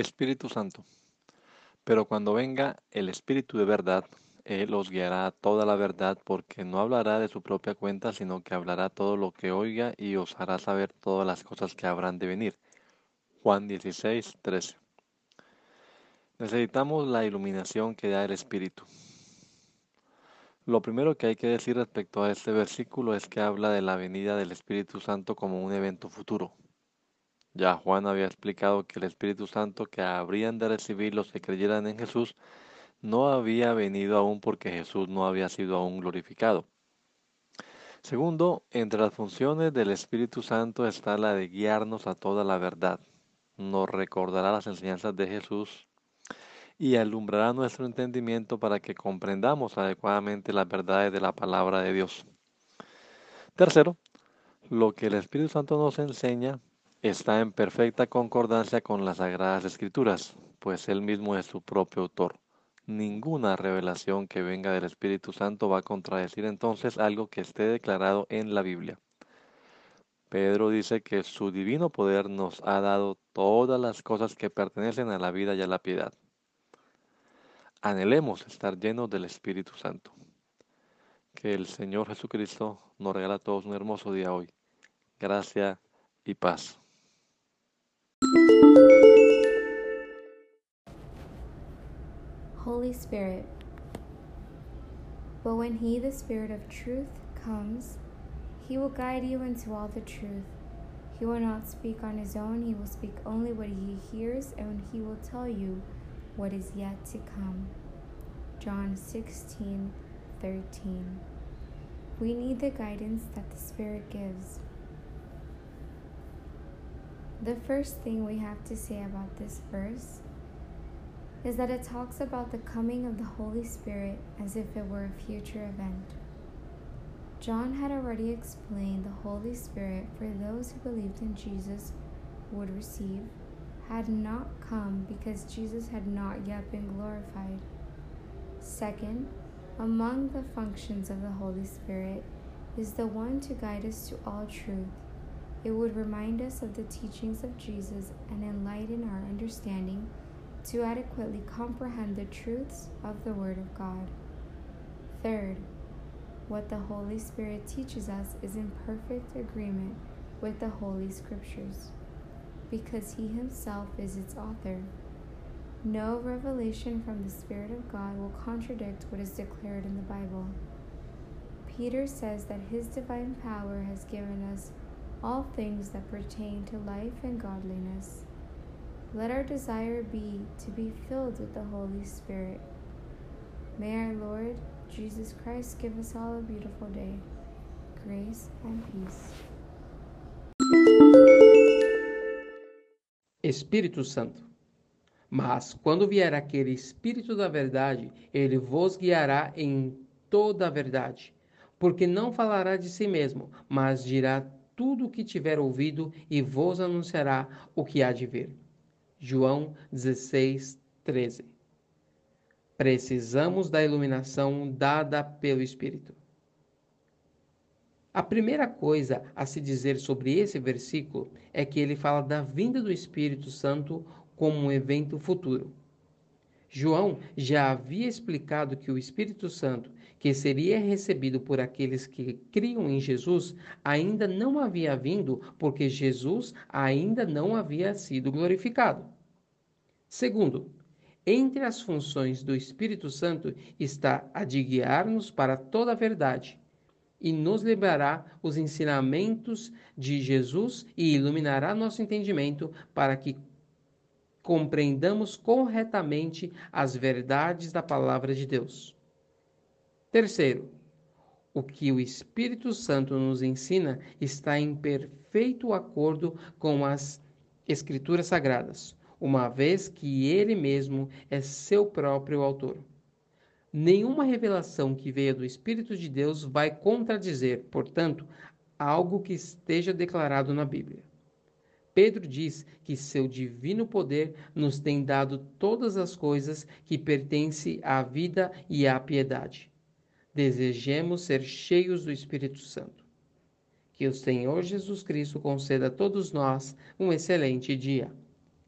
Espíritu Santo. Pero cuando venga el Espíritu de verdad, Él os guiará a toda la verdad, porque no hablará de su propia cuenta, sino que hablará todo lo que oiga y os hará saber todas las cosas que habrán de venir. Juan 16, 13. Necesitamos la iluminación que da el Espíritu. Lo primero que hay que decir respecto a este versículo es que habla de la venida del Espíritu Santo como un evento futuro. Ya Juan había explicado que el Espíritu Santo que habrían de recibir los que creyeran en Jesús no había venido aún porque Jesús no había sido aún glorificado. Segundo, entre las funciones del Espíritu Santo está la de guiarnos a toda la verdad. Nos recordará las enseñanzas de Jesús y alumbrará nuestro entendimiento para que comprendamos adecuadamente las verdades de la palabra de Dios. Tercero, lo que el Espíritu Santo nos enseña está en perfecta concordancia con las Sagradas Escrituras, pues él mismo es su propio autor. Ninguna revelación que venga del Espíritu Santo va a contradecir entonces algo que esté declarado en la Biblia. Pedro dice que su divino poder nos ha dado todas las cosas que pertenecen a la vida y a la piedad. Anhelemos estar llenos del Espíritu Santo. Que el Señor Jesucristo nos regala a todos un hermoso día hoy. Gracia y paz. Holy Spirit. But when He, the Spirit of truth, comes, He will guide you into all the truth. He will not speak on His own, He will speak only what He hears, and He will tell you what is yet to come. John 16 13. We need the guidance that the Spirit gives. The first thing we have to say about this verse is that it talks about the coming of the Holy Spirit as if it were a future event. John had already explained the Holy Spirit for those who believed in Jesus would receive had not come because Jesus had not yet been glorified. Second, among the functions of the Holy Spirit is the one to guide us to all truth it would remind us of the teachings of Jesus and enlighten our understanding to adequately comprehend the truths of the Word of God. Third, what the Holy Spirit teaches us is in perfect agreement with the Holy Scriptures, because He Himself is its author. No revelation from the Spirit of God will contradict what is declared in the Bible. Peter says that His divine power has given us all things that pertain to life and godliness. Let our desire be to be filled with the Holy Spirit. May our Lord Jesus Christ give us all a beautiful day, grace and peace. Espírito Santo. Mas quando vier aquele Espírito da verdade, ele vos guiará em toda a verdade, porque não falará de si mesmo, mas dirá tudo o que tiver ouvido e vos anunciará o que há de vir. João 16, 13. Precisamos da iluminação dada pelo Espírito. A primeira coisa a se dizer sobre esse versículo é que ele fala da vinda do Espírito Santo como um evento futuro. João já havia explicado que o Espírito Santo, que seria recebido por aqueles que criam em Jesus, ainda não havia vindo porque Jesus ainda não havia sido glorificado. Segundo, entre as funções do Espírito Santo está a de guiar-nos para toda a verdade e nos lembrará os ensinamentos de Jesus e iluminará nosso entendimento para que compreendamos corretamente as verdades da palavra de Deus. Terceiro, O que o Espírito Santo nos ensina está em perfeito acordo com as Escrituras Sagradas, uma vez que ele mesmo é seu próprio autor. Nenhuma revelação que venha do Espírito de Deus vai contradizer, portanto, algo que esteja declarado na Bíblia. Pedro diz que seu divino poder nos tem dado todas as coisas que pertencem à vida e à piedade. Desejemos ser cheios do Espírito Santo. Que o Senhor Jesus Cristo conceda a todos nós um excelente dia.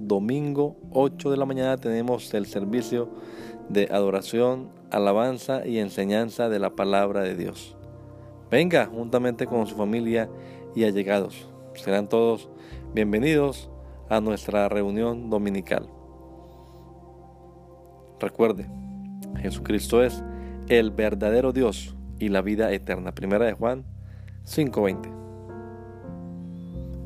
Domingo 8 de la mañana tenemos el servicio de adoración, alabanza y enseñanza de la palabra de Dios. Venga juntamente con su familia y allegados. Serán todos bienvenidos a nuestra reunión dominical. Recuerde, Jesucristo es el verdadero Dios y la vida eterna. Primera de Juan 5:20.